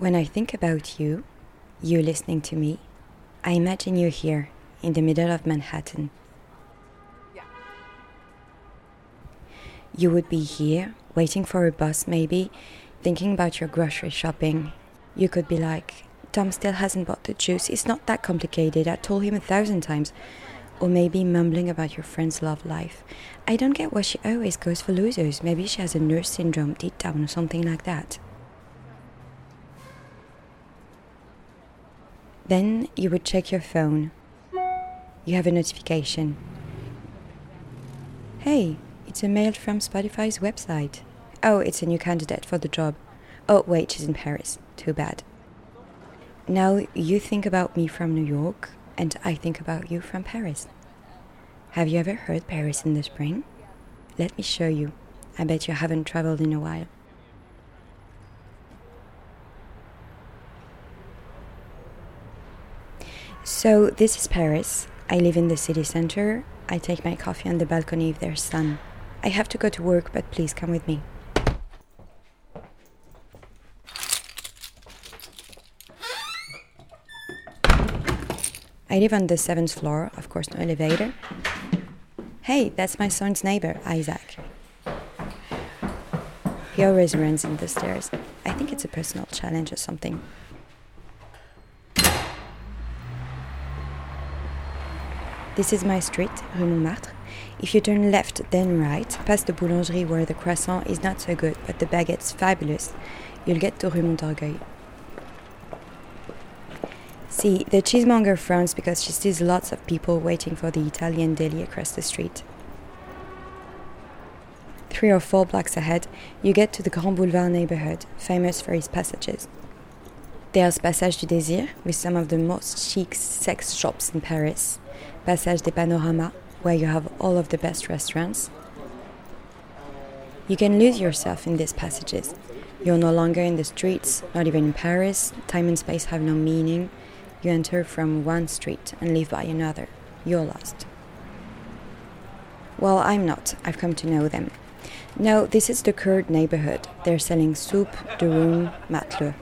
When I think about you, you listening to me, I imagine you here in the middle of Manhattan. You would be here, waiting for a bus maybe, thinking about your grocery shopping. You could be like, Tom still hasn't bought the juice, it's not that complicated, I told him a thousand times. Or maybe mumbling about your friend's love life. I don't get why she always goes for losers. Maybe she has a nurse syndrome deep down or something like that. Then you would check your phone. You have a notification. Hey, it's a mail from Spotify's website. Oh, it's a new candidate for the job. Oh, wait, she's in Paris. Too bad. Now you think about me from New York, and I think about you from Paris. Have you ever heard Paris in the spring? Let me show you. I bet you haven't traveled in a while. So, this is Paris. I live in the city center. I take my coffee on the balcony if there's sun. I have to go to work, but please come with me. I live on the seventh floor, of course, no elevator. Hey, that's my son's neighbor, Isaac. He always runs in the stairs. I think it's a personal challenge or something. This is my street, Rue Montmartre. If you turn left, then right, past the boulangerie where the croissant is not so good, but the baguette's fabulous, you'll get to Rue Montorgueil. See, the cheesemonger frowns because she sees lots of people waiting for the Italian deli across the street. Three or four blocks ahead, you get to the Grand Boulevard neighborhood, famous for its passages. There's Passage du Désir, with some of the most chic sex shops in Paris, Passage des Panoramas, where you have all of the best restaurants. You can lose yourself in these passages. You're no longer in the streets, not even in Paris. Time and space have no meaning. You enter from one street and leave by another. You're lost. Well, I'm not. I've come to know them. No, this is the Kurd neighborhood. They're selling soup, durum, matleux.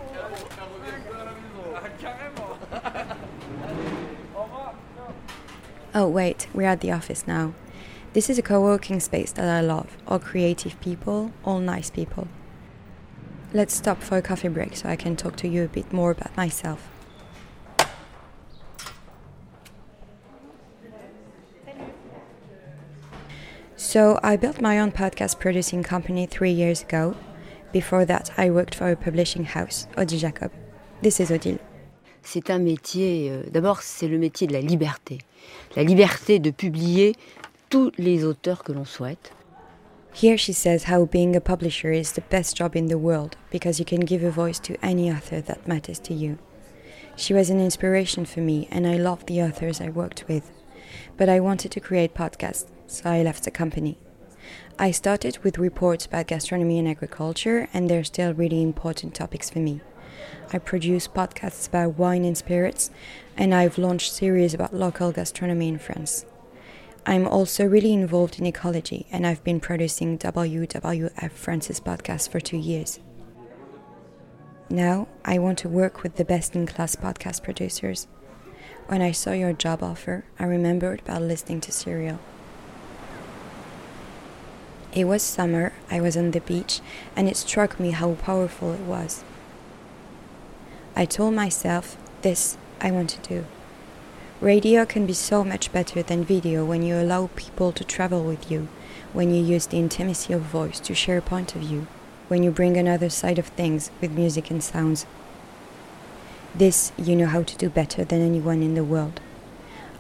Oh, wait, we're at the office now. This is a co working space that I love. All creative people, all nice people. Let's stop for a coffee break so I can talk to you a bit more about myself. So, I built my own podcast producing company three years ago. Before that, I worked for a publishing house, Odile Jacob. This is Odile. C'est un métier, euh, d'abord, c'est le métier de la liberté. La liberté de publier tous les auteurs que l'on souhaite. Here she says how being a publisher is the best job in the world because you can give a voice to any author that matters to you. She was an inspiration for me and I loved the authors I worked with. But I wanted to create podcasts, so I left the company. I started with reports about gastronomy and agriculture, and they're still really important topics for me. I produce podcasts about wine and spirits, and I've launched series about local gastronomy in France. I'm also really involved in ecology, and I've been producing WWF France's podcast for two years. Now, I want to work with the best in class podcast producers. When I saw your job offer, I remembered about listening to Serial. It was summer, I was on the beach, and it struck me how powerful it was. I told myself, this I want to do. Radio can be so much better than video when you allow people to travel with you, when you use the intimacy of voice to share a point of view, when you bring another side of things with music and sounds. This you know how to do better than anyone in the world.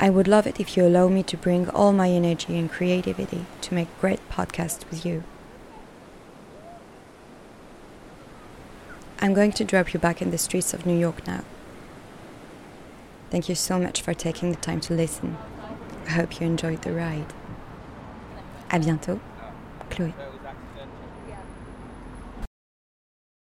I would love it if you allow me to bring all my energy and creativity to make great podcasts with you. I'm going to drop you back in the streets of New York now. Thank you so much for taking the time to listen. I hope you enjoyed the ride. À bientôt, Chloé.